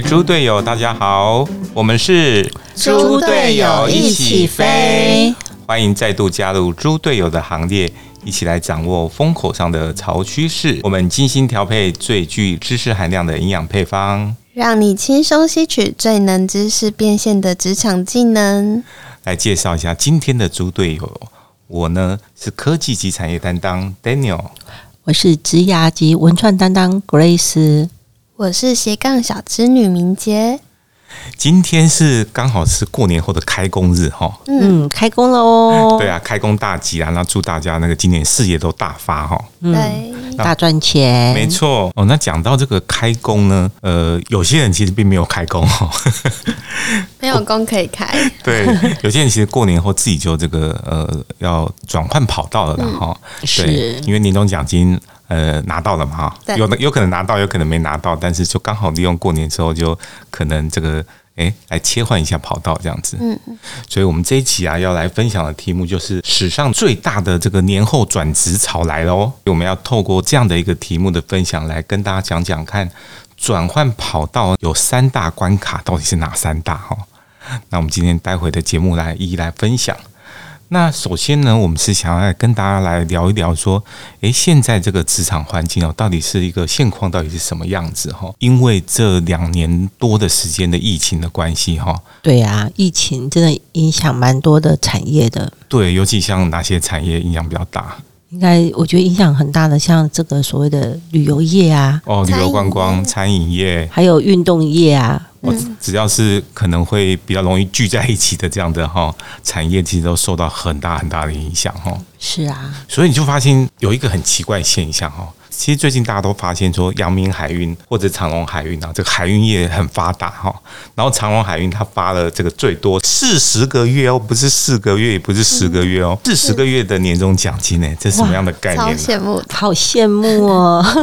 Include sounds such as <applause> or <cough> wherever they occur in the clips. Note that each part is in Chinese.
猪队友，大家好，我们是猪队友一起飞，欢迎再度加入猪队友的行列，一起来掌握风口上的潮趋势。我们精心调配最具知识含量的营养配方，让你轻松吸取最能知识变现的职场技能。来介绍一下今天的猪队友，我呢是科技及产业担当 Daniel，我是职涯及文创担当 Grace。我是斜杠小织女明杰，今天是刚好是过年后的开工日哈，嗯，开工了哦，<laughs> 对啊，开工大吉啊，那祝大家那个今年事业都大发哈，对，大赚钱，没错。哦。那讲到这个开工呢，呃，有些人其实并没有开工哈，<laughs> 没有工可以开，<laughs> 对，有些人其实过年后自己就这个呃要转换跑道了哈，是。因为年终奖金。呃，拿到了嘛哈，有的有可能拿到，有可能没拿到，但是就刚好利用过年之后，就可能这个哎来切换一下跑道这样子。嗯嗯。所以我们这一期啊要来分享的题目就是史上最大的这个年后转职潮来了哦。我们要透过这样的一个题目的分享来跟大家讲讲看，转换跑道有三大关卡到底是哪三大哈？那我们今天待会的节目来一一来分享。那首先呢，我们是想要跟大家来聊一聊，说，诶，现在这个职场环境哦，到底是一个现况，到底是什么样子哈？因为这两年多的时间的疫情的关系哈。对啊，疫情真的影响蛮多的产业的。对，尤其像哪些产业影响比较大？应该我觉得影响很大的，像这个所谓的旅游业啊，哦，旅游观光、餐饮业，还有运动业啊。我只要是可能会比较容易聚在一起的这样的哈产业，其实都受到很大很大的影响哈。是啊，所以你就发现有一个很奇怪现象哈。其实最近大家都发现说，阳明海运或者长隆海运啊，这个海运业很发达哈。然后长隆海运它发了这个最多四十个月哦，不是四个月，也不是十个月哦，四十个月的年终奖金呢，这是什么样的概念？好羡慕，好羡慕哦。<laughs>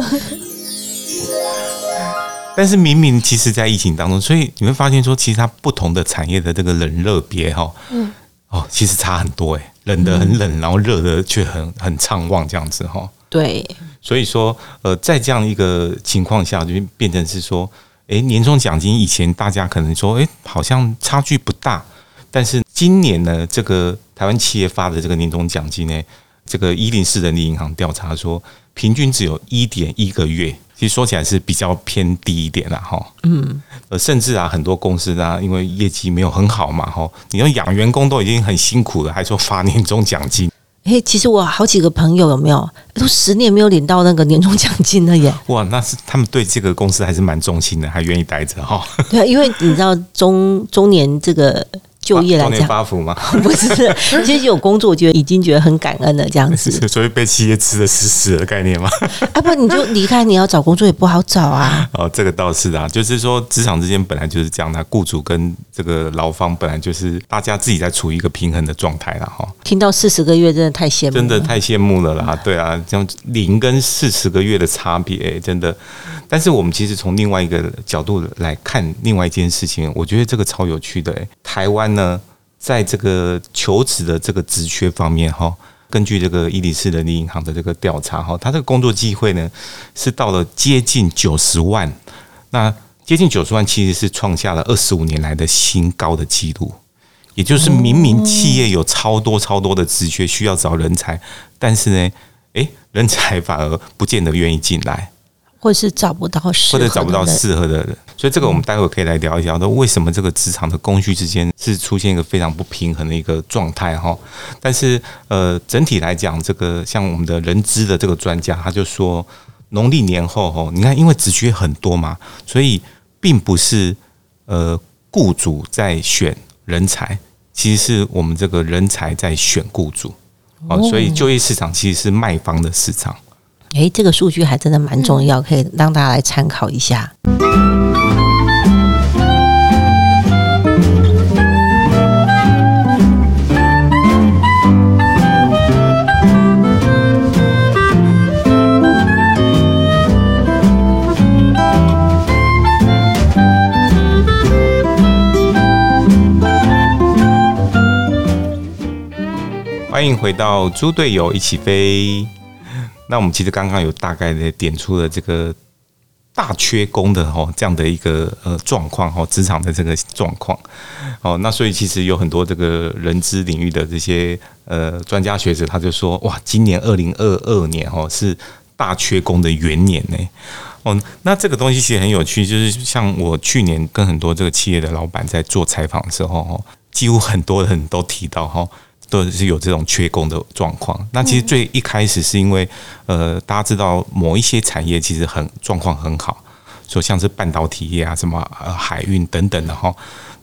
但是明明其实，在疫情当中，所以你会发现说，其实它不同的产业的这个冷热别哈，嗯，哦，其实差很多哎，冷的很冷，然后热的却很很畅旺这样子哈。对，所以说，呃，在这样一个情况下，就变成是说，哎，年终奖金以前大家可能说，哎，好像差距不大，但是今年呢，这个台湾企业发的这个年终奖金呢，这个一零四人力银行调查说，平均只有一点一个月。其实说起来是比较偏低一点啦，哈，嗯，呃，甚至啊，很多公司啊，因为业绩没有很好嘛，哈，你要养员工都已经很辛苦了，还说发年终奖金。哎，其实我好几个朋友有没有都十年没有领到那个年终奖金了耶？<laughs> 哇，那是他们对这个公司还是蛮忠心的，还愿意待着哈。对，因为你知道中中年这个。就业来讲，发福吗？<laughs> 不是，其实有工作，觉得已经觉得很感恩了，这样子。<laughs> 所以被企业吃的死死的概念吗？<laughs> 啊不，你就离开，你要找工作也不好找啊。哦，这个倒是啊，就是说职场之间本来就是这样的，雇主跟这个劳方本来就是大家自己在处于一个平衡的状态了哈。听到四十个月真的太羡慕，真的太羡慕了啦。对啊，像零跟四十个月的差别，真的。但是我们其实从另外一个角度来看另外一件事情，我觉得这个超有趣的。台湾呢，在这个求职的这个职缺方面，哈，根据这个伊迪斯人力银行的这个调查，哈，它这个工作机会呢是到了接近九十万。那接近九十万其实是创下了二十五年来的新高的记录。也就是明明企业有超多超多的职缺需要找人才，但是呢，诶，人才反而不见得愿意进来。或是找不到适，或者找不到适合的人，所以这个我们待会可以来聊一聊，说为什么这个职场的供需之间是出现一个非常不平衡的一个状态哈。但是呃，整体来讲，这个像我们的人资的这个专家，他就说，农历年后哈，你看因为职缺很多嘛，所以并不是呃雇主在选人才，其实是我们这个人才在选雇主哦，所以就业市场其实是卖方的市场。诶，这个数据还真的蛮重要，可以让大家来参考一下。欢迎回到猪队友一起飞。那我们其实刚刚有大概的点出了这个大缺工的哦，这样的一个呃状况哦，职场的这个状况哦，那所以其实有很多这个人资领域的这些呃专家学者，他就说哇，今年二零二二年哦是大缺工的元年呢哦，那这个东西其实很有趣，就是像我去年跟很多这个企业的老板在做采访的时候哦，几乎很多人都提到哈。都是有这种缺工的状况。那其实最一开始是因为，呃，大家知道某一些产业其实很状况很好，说像是半导体业啊、什么呃海运等等的哈，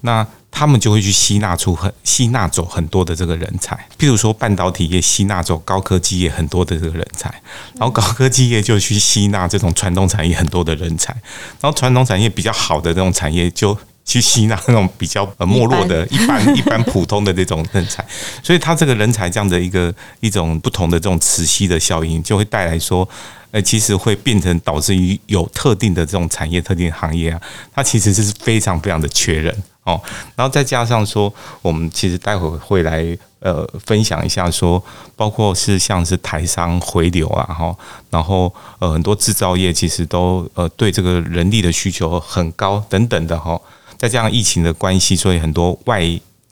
那他们就会去吸纳出很吸纳走很多的这个人才。譬如说半导体业吸纳走高科技业很多的这个人才，然后高科技业就去吸纳这种传统产业很多的人才，然后传统产业比较好的这种产业就。去吸纳那种比较呃没落的、一般 <laughs> 一般普通的这种人才，所以他这个人才这样的一个一种不同的这种磁吸的效应，就会带来说，呃，其实会变成导致于有特定的这种产业、特定行业啊，它其实是非常非常的缺人哦。然后再加上说，我们其实待会会来呃分享一下说，包括是像是台商回流啊，哈，然后呃很多制造业其实都呃对这个人力的需求很高等等的哈。在这样疫情的关系，所以很多外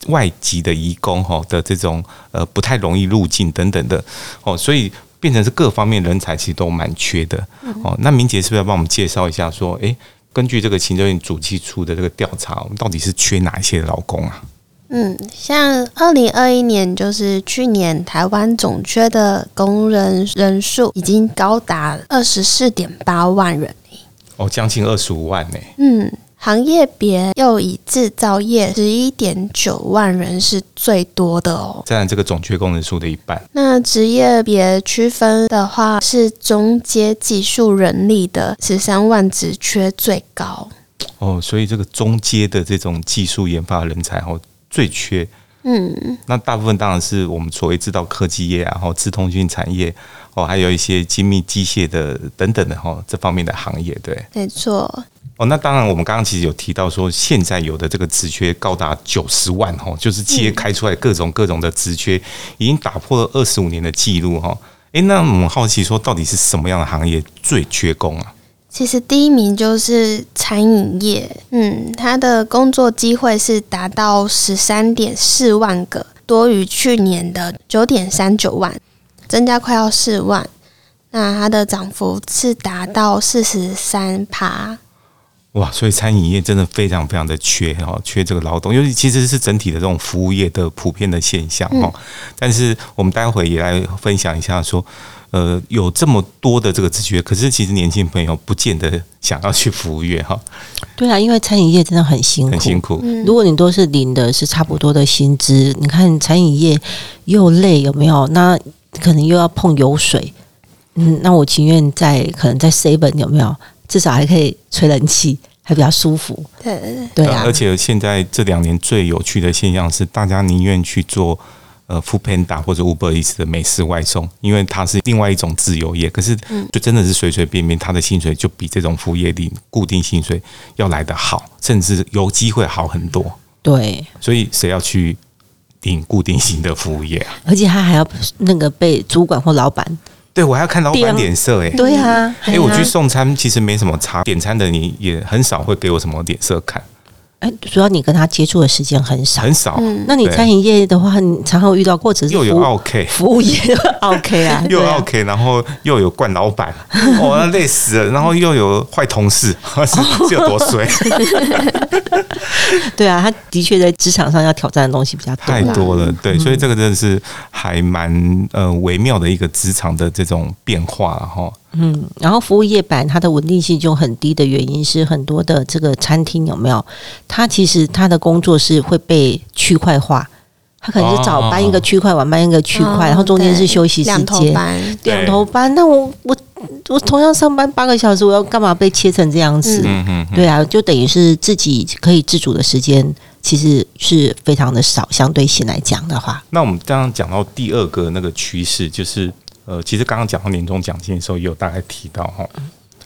外籍的移工哈的这种呃不太容易入境等等的哦，所以变成是各方面人才其实都蛮缺的哦。那明杰是不是要帮我们介绍一下，说诶，根据这个行政院主计处的这个调查，我们到底是缺哪一些劳工啊？嗯，像二零二一年就是去年台湾总缺的工人人数已经高达二十四点八万人哦，将近二十五万呢。嗯。行业别又以制造业十一点九万人是最多的哦，占这个总缺工人数的一半。那职业别区分的话，是中阶技术人力的十三万职缺最高。哦，所以这个中阶的这种技术研发人才哦最缺。嗯，那大部分当然是我们所谓制造科技业啊，然后资通讯产业哦，还有一些精密机械的等等的哈这方面的行业，对，没错。哦，那当然，我们刚刚其实有提到说，现在有的这个职缺高达九十万哈，就是企业开出来各种各种的职缺，已经打破了二十五年的记录哈。诶，那我们好奇说，到底是什么样的行业最缺工啊？其实第一名就是餐饮业，嗯，它的工作机会是达到十三点四万个，多于去年的九点三九万，增加快要四万。那它的涨幅是达到四十三趴。哇，所以餐饮业真的非常非常的缺哈，缺这个劳动，因为其实是整体的这种服务业的普遍的现象哈。但是我们待会也来分享一下，说呃有这么多的这个职缺，可是其实年轻朋友不见得想要去服务业哈。对啊，因为餐饮业真的很辛苦，很辛苦。如果你都是领的是差不多的薪资，你看餐饮业又累有没有？那可能又要碰油水，嗯，那我情愿在可能在 seven 有没有？至少还可以吹冷气，还比较舒服。对对啊！而且现在这两年最有趣的现象是，大家宁愿去做呃 f o o Panda 或者 Uber Eats 的美食外送，因为它是另外一种自由业。可是，就真的是随随便便，他的薪水就比这种服务业领固定薪水要来得好，甚至有机会好很多。对，所以谁要去领固定型的服务业啊？而且他还要那个被主管或老板。对，我还要看老板脸色哎。对啊，哎，我去送餐其实没什么差，点餐的你也很少会给我什么脸色看。哎，主要你跟他接触的时间很少，很少。那你餐饮业的话，你常常遇到，或者是又有 OK 服务业 OK <laughs> 啊，又 OK，然后又有惯老板，<laughs> 哦，累死了。然后又有坏同事，<laughs> 是有多衰？对啊，他的确在职场上要挑战的东西比较多，太多了。对，所以这个真的是还蛮呃微妙的一个职场的这种变化哈。嗯，然后服务业板它的稳定性就很低的原因是很多的这个餐厅有没有？它其实它的工作是会被区块化，它可能是早班一个区块，晚班一个区块，然后中间是休息时间，两头班。两头班，那我我我同样上班八个小时，我要干嘛被切成这样子？嗯嗯，对啊，就等于是自己可以自主的时间其实是非常的少，相对性来讲的话。那我们刚刚讲到第二个那个趋势就是。呃，其实刚刚讲到年终奖金的时候，也有大概提到哈。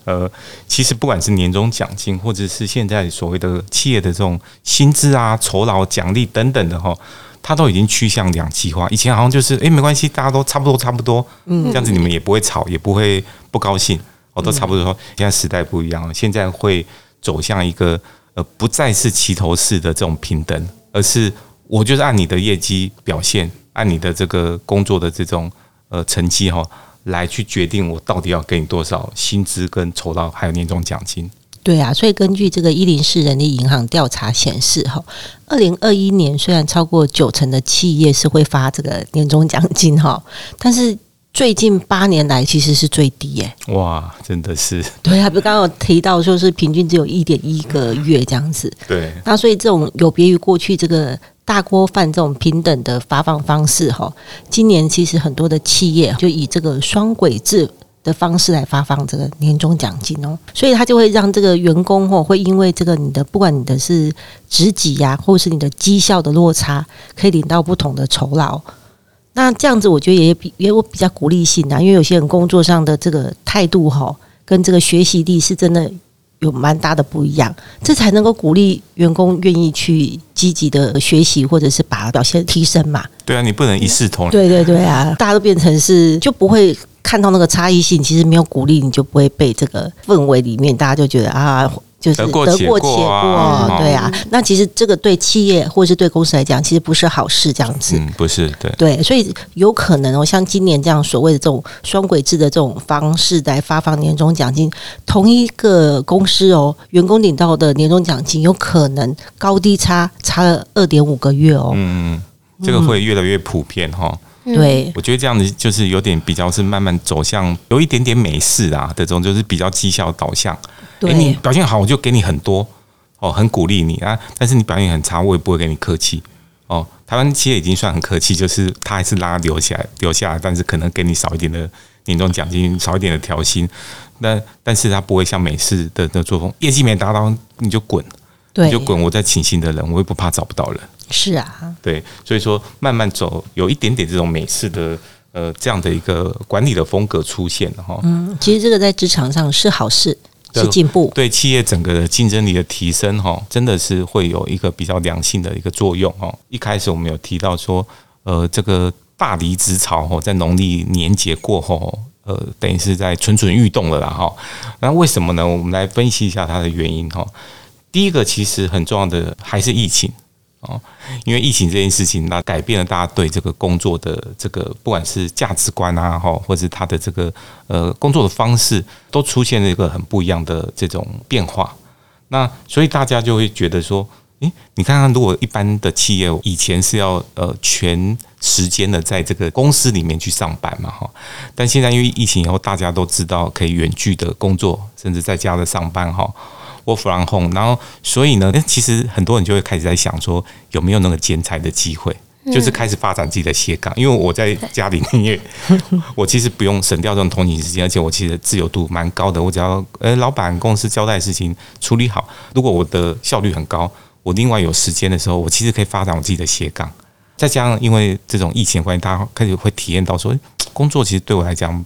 呃，其实不管是年终奖金，或者是现在所谓的企业的这种薪资啊、酬劳奖励等等的哈，它都已经趋向两极化。以前好像就是，哎，没关系，大家都差不多差不多，嗯，这样子你们也不会吵，也不会不高兴。哦，都差不多。说现在时代不一样了，现在会走向一个呃，不再是齐头式的这种平等，而是我就是按你的业绩表现，按你的这个工作的这种呃成绩哈，来去决定我到底要给你多少薪资跟酬劳，还有年终奖金。对啊，所以根据这个一零四人力银行调查显示，哈，二零二一年虽然超过九成的企业是会发这个年终奖金哈，但是最近八年来其实是最低耶。哇，真的是。对啊，不刚刚有提到说是平均只有一点一个月这样子。对。那所以这种有别于过去这个大锅饭这种平等的发放方式哈，今年其实很多的企业就以这个双轨制。的方式来发放这个年终奖金哦，所以他就会让这个员工或会因为这个你的不管你的是职级呀，或是你的绩效的落差，可以领到不同的酬劳。那这样子我觉得也比也我比较鼓励性啊，因为有些人工作上的这个态度哈，跟这个学习力是真的有蛮大的不一样，这才能够鼓励员工愿意去积极的学习，或者是把表现提升嘛。对啊，你不能一视同仁。对对对啊，大家都变成是就不会。看到那个差异性，其实没有鼓励，你就不会被这个氛围里面，大家就觉得啊，就是得过且过，对啊。那其实这个对企业或是对公司来讲，其实不是好事，这样子。嗯，不是，对对，所以有可能哦，像今年这样所谓的这种双轨制的这种方式来发放年终奖金，同一个公司哦，员工领到的年终奖金有可能高低差差了二点五个月哦。嗯，这个会越来越普遍哈。对，我觉得这样子就是有点比较是慢慢走向有一点点美式啊的这种，就是比较绩效导向。对，你表现好，我就给你很多哦，很鼓励你啊。但是你表现很差，我也不会给你客气哦。台湾企业已经算很客气，就是他还是拉留下来留下来，但是可能给你少一点的年终奖金，少一点的调薪。那但是他不会像美式的那作风，业绩没达到你就滚，你就滚，我再请新的人，我也不怕找不到人。是啊，对，所以说慢慢走，有一点点这种美式的呃这样的一个管理的风格出现了哈。嗯，其实这个在职场上是好事，是进步，对企业整个的竞争力的提升哈，真的是会有一个比较良性的一个作用哦。一开始我们有提到说，呃，这个大离职潮哈，在农历年节过后，呃，等于是在蠢蠢欲动了啦哈。那为什么呢？我们来分析一下它的原因哈。第一个其实很重要的还是疫情。哦，因为疫情这件事情，那改变了大家对这个工作的这个，不管是价值观啊，哈，或者他的这个呃工作的方式，都出现了一个很不一样的这种变化。那所以大家就会觉得说，诶，你看看，如果一般的企业以前是要呃全时间的在这个公司里面去上班嘛，哈，但现在因为疫情以后，大家都知道可以远距的工作，甚至在家的上班，哈。我 from home，然后所以呢，其实很多人就会开始在想说，有没有那个剪裁的机会，就是开始发展自己的斜杠。因为我在家里，因 <laughs> 为我其实不用省掉这种通勤时间，而且我其实自由度蛮高的。我只要呃，老板公司交代的事情处理好，如果我的效率很高，我另外有时间的时候，我其实可以发展我自己的斜杠。再加上因为这种疫情关系，大家开始会体验到说，工作其实对我来讲。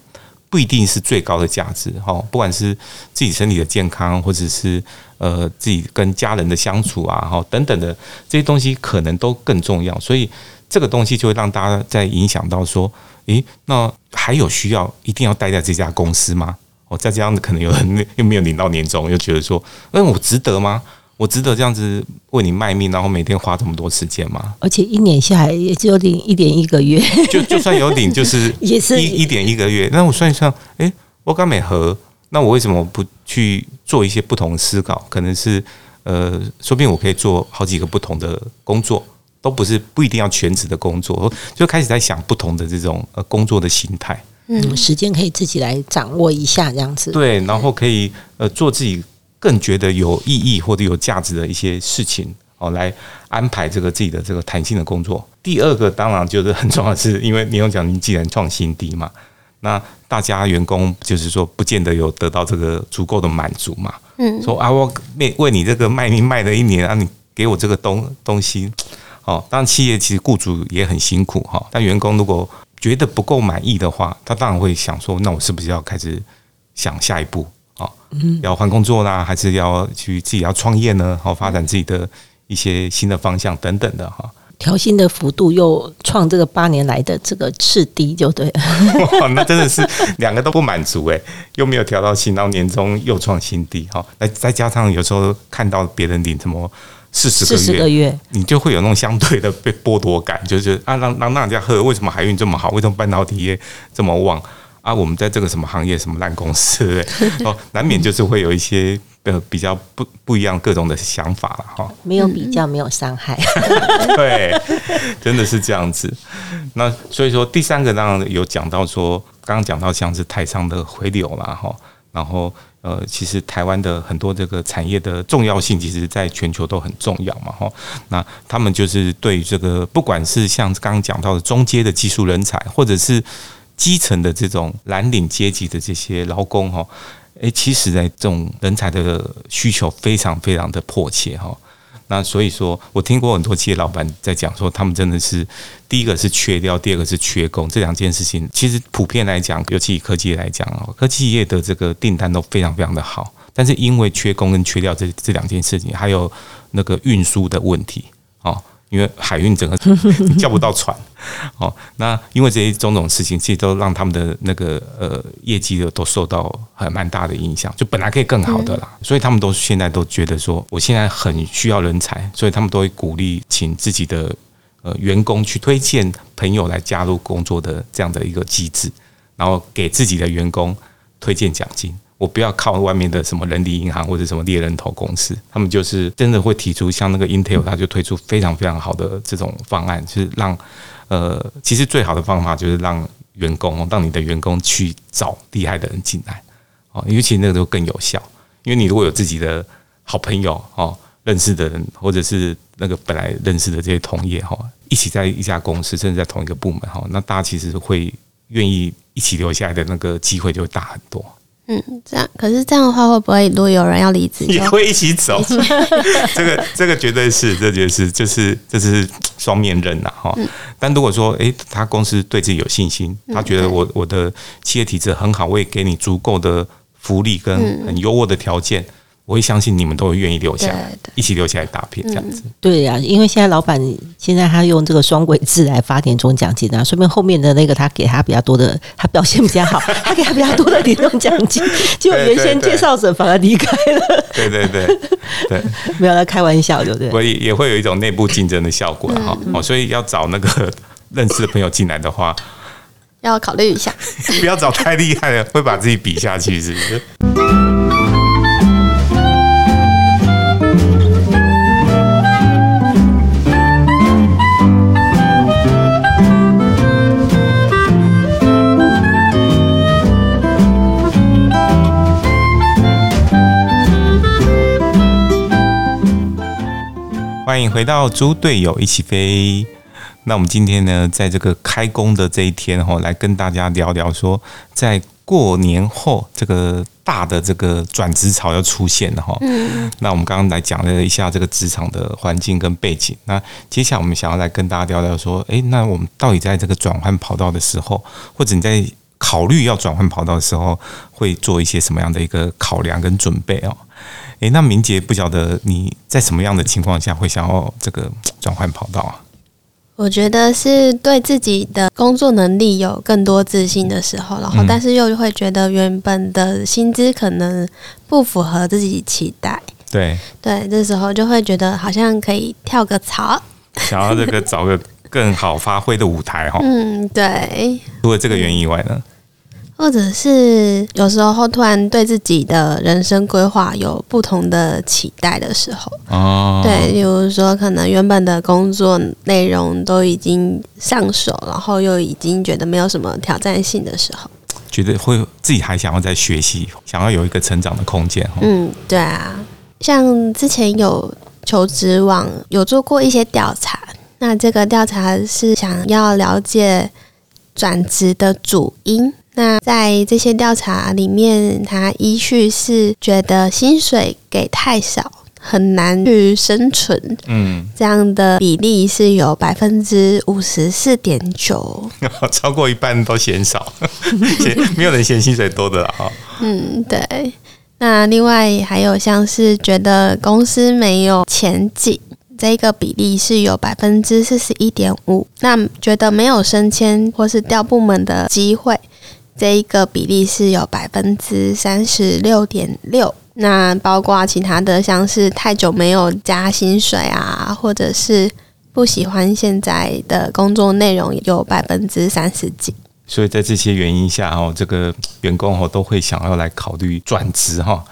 不一定是最高的价值哈，不管是自己身体的健康，或者是呃自己跟家人的相处啊，哈等等的这些东西，可能都更重要。所以这个东西就会让大家在影响到说，诶，那还有需要一定要待在这家公司吗？哦，再这样子可能有人又没有领到年终，又觉得说，哎，我值得吗？我值得这样子为你卖命，然后每天花这么多时间吗？而且一年下来也只有领一点一个月，就就算有领，就是 <laughs> 也是一一点一个月。那我算一算，哎，我刚美和，那我为什么不去做一些不同的思考？可能是呃，说不定我可以做好几个不同的工作，都不是不一定要全职的工作，就开始在想不同的这种呃工作的形态。嗯，时间可以自己来掌握一下，这样子。对，然后可以呃做自己。更觉得有意义或者有价值的一些事情哦，来安排这个自己的这个弹性的工作。第二个当然就是很重要，是因为年终奖金既然创新低嘛，那大家员工就是说不见得有得到这个足够的满足嘛。嗯，说啊，我为为你这个卖命卖了一年啊，你给我这个东东西哦。当然，企业其实雇主也很辛苦哈，但员工如果觉得不够满意的话，他当然会想说，那我是不是要开始想下一步？要换工作啦，还是要去自己要创业呢？好，发展自己的一些新的方向等等的哈。调薪的幅度又创这个八年来的这个次低，就对。哇，<laughs> 那真的是两个都不满足哎，又没有调到薪，然后年终又创新低哈。那再加上有时候看到别人领什么四十个月，你就会有那种相对的被剥夺感，就是啊，让让让人家喝，为什么海运这么好？为什么半导体业这么旺？啊，我们在这个什么行业，什么烂公司，<laughs> <laughs> 哦，难免就是会有一些。呃，比较不不一样，各种的想法了哈。没有比较，没有伤害。<laughs> 对，真的是这样子。那所以说，第三个当然有讲到说，刚刚讲到像是台商的回流啦哈。然后呃，其实台湾的很多这个产业的重要性，其实在全球都很重要嘛哈。那他们就是对这个，不管是像刚刚讲到的中阶的技术人才，或者是基层的这种蓝领阶级的这些劳工哈。诶，其实呢，这种人才的需求非常非常的迫切哈。那所以说我听过很多企业老板在讲说，他们真的是第一个是缺料，第二个是缺工，这两件事情其实普遍来讲，尤其以科技来讲哦，科技业的这个订单都非常非常的好，但是因为缺工跟缺料这这两件事情，还有那个运输的问题哦。因为海运整个 <laughs> 叫不到船，哦，那因为这些种种事情，其实都让他们的那个呃业绩的都受到很蛮大的影响。就本来可以更好的啦，所以他们都现在都觉得说，我现在很需要人才，所以他们都会鼓励请自己的呃员工去推荐朋友来加入工作的这样的一个机制，然后给自己的员工推荐奖金。我不要靠外面的什么人力银行或者什么猎人头公司，他们就是真的会提出像那个 Intel，他就推出非常非常好的这种方案，就是让呃，其实最好的方法就是让员工，让你的员工去找厉害的人进来。哦，尤其那个都更有效，因为你如果有自己的好朋友哦，认识的人，或者是那个本来认识的这些同业哈，一起在一家公司，甚至在同一个部门哈，那大家其实会愿意一起留下来的那个机会就会大很多。嗯，这样可是这样的话，会不会如果有人要离职，<laughs> 也会一起走？<laughs> 这个这个绝对是，这绝对是，就是这是双面刃呐，哈。但如果说，诶，他公司对自己有信心，他觉得我我的企业体制很好，我也给你足够的福利跟很优渥的条件。我会相信你们都会愿意留下来，一起留下来打拼这样子。对呀，因为现在老板现在他用这个双轨制来发年终奖金啊，<laughs> 说明后面的那个他给他比较多的，他表现比较好，<laughs> 他给他比较多的年终奖金，<laughs> 结果原先介绍者反而离开了。对对对对，没有在开玩笑，对不对？所以也会有一种内部竞争的效果哈。哦，所以要找那个认识的朋友进来的话，要考虑一下，不要找太厉害的，会把自己比下去，是不是？欢迎回到猪队友一起飞。那我们今天呢，在这个开工的这一天哈，来跟大家聊聊说，在过年后这个大的这个转职潮要出现了哈。嗯。那我们刚刚来讲了一下这个职场的环境跟背景。那接下来我们想要来跟大家聊聊说，诶，那我们到底在这个转换跑道的时候，或者你在考虑要转换跑道的时候，会做一些什么样的一个考量跟准备哦？诶，那明杰不晓得你在什么样的情况下会想要这个转换跑道啊？我觉得是对自己的工作能力有更多自信的时候，然后但是又会觉得原本的薪资可能不符合自己期待。对对，这时候就会觉得好像可以跳个槽，想要这个找个更好发挥的舞台哈。嗯，对。除了这个原因以外呢？或者是有时候突然对自己的人生规划有不同的期待的时候，哦，对，比如说可能原本的工作内容都已经上手，然后又已经觉得没有什么挑战性的时候，觉得会自己还想要再学习，想要有一个成长的空间。嗯，对啊，像之前有求职网有做过一些调查，那这个调查是想要了解转职的主因。那在这些调查里面，他依序是觉得薪水给太少，很难去生存。嗯，这样的比例是有百分之五十四点九，<laughs> 超过一半都嫌少，<laughs> 嫌没有人嫌薪水多的了哈。<laughs> 嗯，对。那另外还有像是觉得公司没有前景，这个比例是有百分之四十一点五。那觉得没有升迁或是调部门的机会，这一个比例是有百分之三十六点六。那包括其他的，像是太久没有加薪水啊，或者是不喜欢现在的工作内容，有百分之三十几。所以在这些原因下，哦，这个员工哦都会想要来考虑转职哈。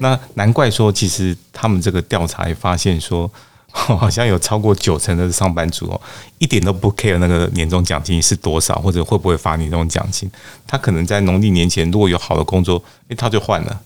那难怪说，其实他们这个调查也发现说，<laughs> 好像有超过九成的上班族哦，一点都不 care 那个年终奖金是多少，或者会不会发年终奖金。他可能在农历年前如果有好的工作，诶，他就换了。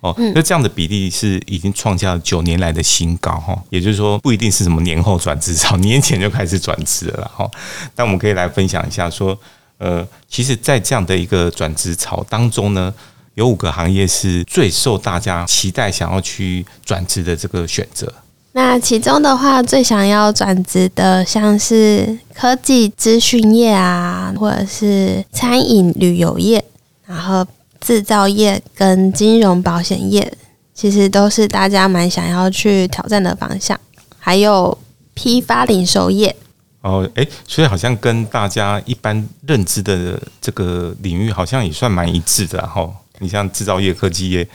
哦，那这样的比例是已经创下了九年来的新高哈。也就是说，不一定是什么年后转职潮，年前就开始转职了哈。但我们可以来分享一下说。呃，其实，在这样的一个转职潮当中呢，有五个行业是最受大家期待想要去转职的这个选择。那其中的话，最想要转职的，像是科技资讯业啊，或者是餐饮旅游业，然后制造业跟金融保险业，其实都是大家蛮想要去挑战的方向。还有批发零售业。哦，哎，所以好像跟大家一般认知的这个领域好像也算蛮一致的哈。你像制造业、科技业、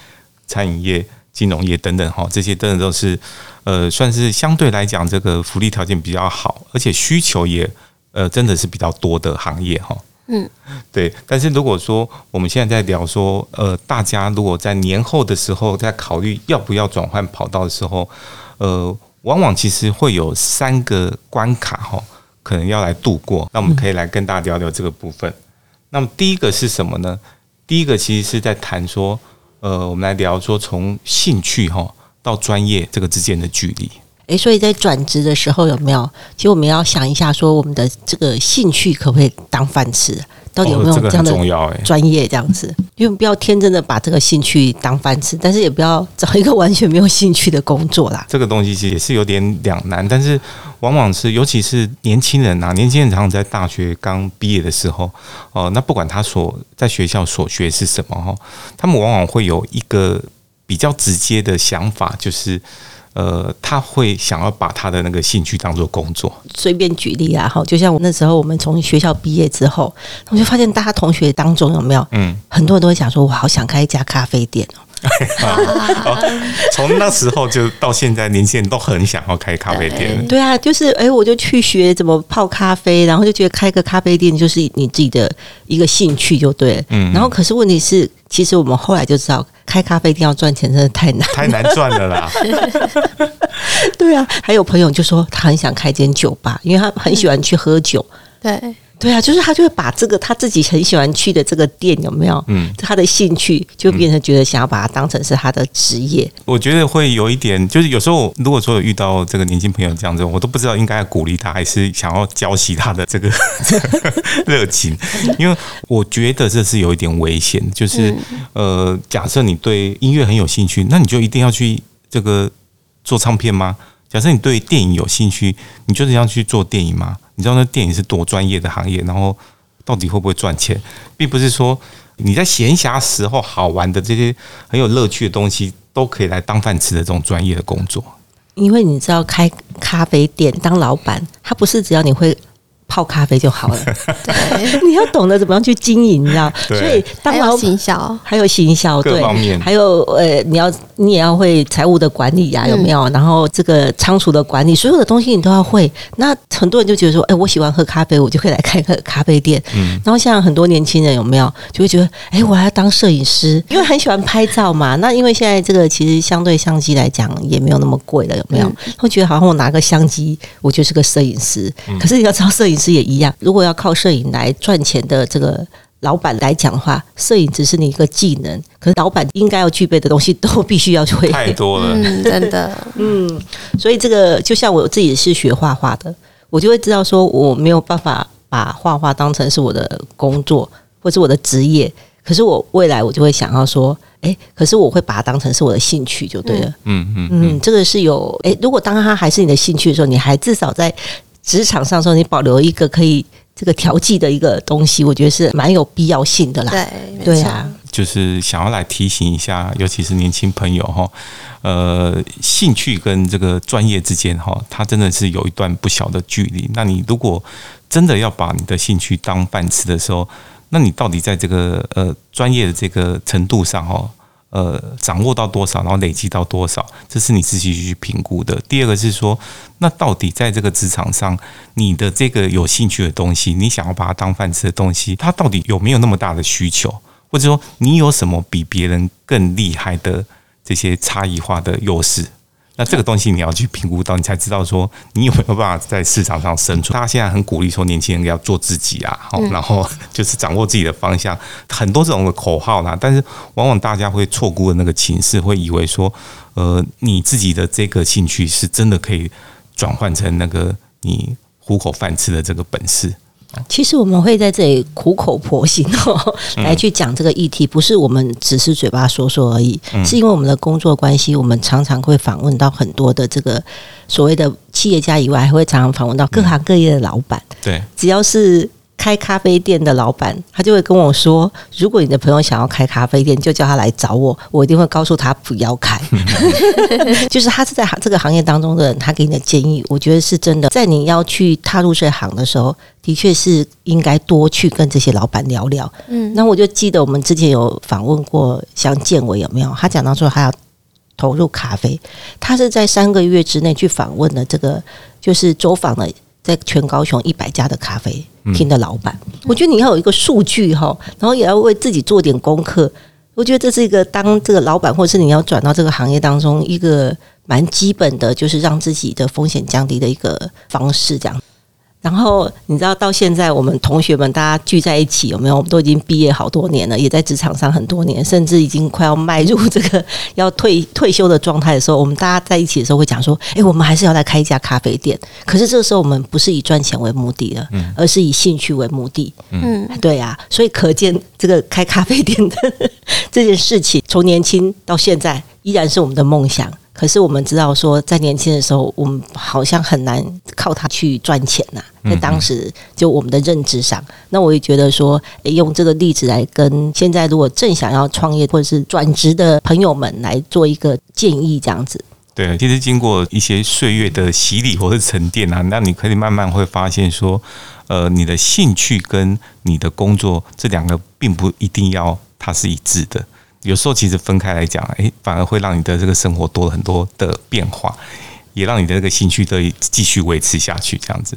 餐饮业、金融业等等哈，这些真的都是呃，算是相对来讲这个福利条件比较好，而且需求也呃真的是比较多的行业哈。嗯，对。但是如果说我们现在在聊说，呃，大家如果在年后的时候在考虑要不要转换跑道的时候，呃，往往其实会有三个关卡哈。可能要来度过，那我们可以来跟大家聊聊这个部分。那么第一个是什么呢？第一个其实是在谈说，呃，我们来聊说从兴趣哈到专业这个之间的距离。诶，所以在转职的时候有没有？其实我们要想一下，说我们的这个兴趣可不可以当饭吃？到底有没有这样的专业这样子？因为不要天真的把这个兴趣当饭吃，但是也不要找一个完全没有兴趣的工作啦。这个东西其实也是有点两难，但是往往是尤其是年轻人啊，年轻人常常在大学刚毕业的时候，哦，那不管他所在学校所学是什么哈，他们往往会有一个比较直接的想法，就是。呃，他会想要把他的那个兴趣当做工作。随便举例啊，哈，就像我那时候，我们从学校毕业之后，我就发现大家同学当中有没有，嗯，很多人都会想说，我好想开一家咖啡店哦。<laughs> 从那时候就到现在，年轻人都很想要开咖啡店。<laughs> 对啊，就是哎，我就去学怎么泡咖啡，然后就觉得开个咖啡店就是你自己的一个兴趣，就对。嗯。然后，可是问题是，其实我们后来就知道，开咖啡店要赚钱真的太难，太难赚了啦。<laughs> 对啊，还有朋友就说他很想开间酒吧，因为他很喜欢去喝酒。对。对啊，就是他就会把这个他自己很喜欢去的这个店有没有？嗯，他的兴趣就变成觉得想要把它当成是他的职业。我觉得会有一点，就是有时候如果说有遇到这个年轻朋友这样子，我都不知道应该要鼓励他，还是想要浇熄他的这个 <laughs> 热情。因为我觉得这是有一点危险，就是呃，假设你对音乐很有兴趣，那你就一定要去这个做唱片吗？假设你对电影有兴趣，你就是要去做电影吗？你知道那电影是多专业的行业，然后到底会不会赚钱，并不是说你在闲暇时候好玩的这些很有乐趣的东西都可以来当饭吃的这种专业的工作。因为你知道开咖啡店当老板，他不是只要你会。泡咖啡就好了，对，<laughs> 你要懂得怎么样去经营，你知道？所以当老行销，还有行销，对，还有呃，你要你也要会财务的管理呀，有没有？然后这个仓储的管理，所有的东西你都要会。那很多人就觉得说，哎，我喜欢喝咖啡，我就可以来开个咖啡店。嗯，然后像很多年轻人有没有就会觉得，哎，我还要当摄影师，因为很喜欢拍照嘛。那因为现在这个其实相对相机来讲也没有那么贵了，有没有？会觉得好像我拿个相机，我就是个摄影师。可是你要知道摄影。其实也一样，如果要靠摄影来赚钱的这个老板来讲的话，摄影只是你一个技能，可是老板应该要具备的东西都必须要会。太多了，<laughs> 真的。嗯，所以这个就像我自己是学画画的，我就会知道说我没有办法把画画当成是我的工作或是我的职业，可是我未来我就会想要说，哎，可是我会把它当成是我的兴趣就对了。嗯嗯嗯，这个是有哎，如果当它还是你的兴趣的时候，你还至少在。职场上说，你保留一个可以这个调剂的一个东西，我觉得是蛮有必要性的啦。对，对啊。就是想要来提醒一下，尤其是年轻朋友哈，呃，兴趣跟这个专业之间哈，它真的是有一段不小的距离。那你如果真的要把你的兴趣当饭吃的时候，那你到底在这个呃专业的这个程度上哈？呃，掌握到多少，然后累积到多少，这是你自己去评估的。第二个是说，那到底在这个职场上，你的这个有兴趣的东西，你想要把它当饭吃的东西，它到底有没有那么大的需求，或者说你有什么比别人更厉害的这些差异化的优势？那这个东西你要去评估到，你才知道说你有没有办法在市场上生存。大家现在很鼓励说年轻人要做自己啊，好，然后就是掌握自己的方向，很多这种的口号啦。但是往往大家会错估了那个情势，会以为说，呃，你自己的这个兴趣是真的可以转换成那个你糊口饭吃的这个本事。其实我们会在这里苦口婆心哦，来去讲这个议题，不是我们只是嘴巴说说而已，是因为我们的工作关系，我们常常会访问到很多的这个所谓的企业家以外，还会常常访问到各行各业的老板。对，只要是。开咖啡店的老板，他就会跟我说：“如果你的朋友想要开咖啡店，就叫他来找我，我一定会告诉他不要开。<laughs> ”就是他是在这个行业当中的人，他给你的建议，我觉得是真的。在你要去踏入这行的时候，的确是应该多去跟这些老板聊聊。嗯，那我就记得我们之前有访问过像建伟有没有？他讲到说他要投入咖啡，他是在三个月之内去访问了这个，就是走访了。在全高雄一百家的咖啡厅的老板，我觉得你要有一个数据哈，然后也要为自己做点功课。我觉得这是一个当这个老板，或者是你要转到这个行业当中一个蛮基本的，就是让自己的风险降低的一个方式，这样。然后你知道，到现在我们同学们大家聚在一起，有没有？我们都已经毕业好多年了，也在职场上很多年，甚至已经快要迈入这个要退 <laughs> 退休的状态的时候，我们大家在一起的时候会讲说：“哎，我们还是要来开一家咖啡店。”可是这个时候，我们不是以赚钱为目的了，而是以兴趣为目的。嗯，对呀，所以可见这个开咖啡店的 <laughs> 这件事情，从年轻到现在，依然是我们的梦想。可是我们知道，说在年轻的时候，我们好像很难靠它去赚钱呐。在当时，就我们的认知上，那我也觉得说，用这个例子来跟现在如果正想要创业或者是转职的朋友们来做一个建议，这样子。对，其实经过一些岁月的洗礼或者沉淀啊，那你可以慢慢会发现说，呃，你的兴趣跟你的工作这两个并不一定要它是一致的。有时候其实分开来讲，诶，反而会让你的这个生活多了很多的变化，也让你的这个兴趣得以继续维持下去，这样子。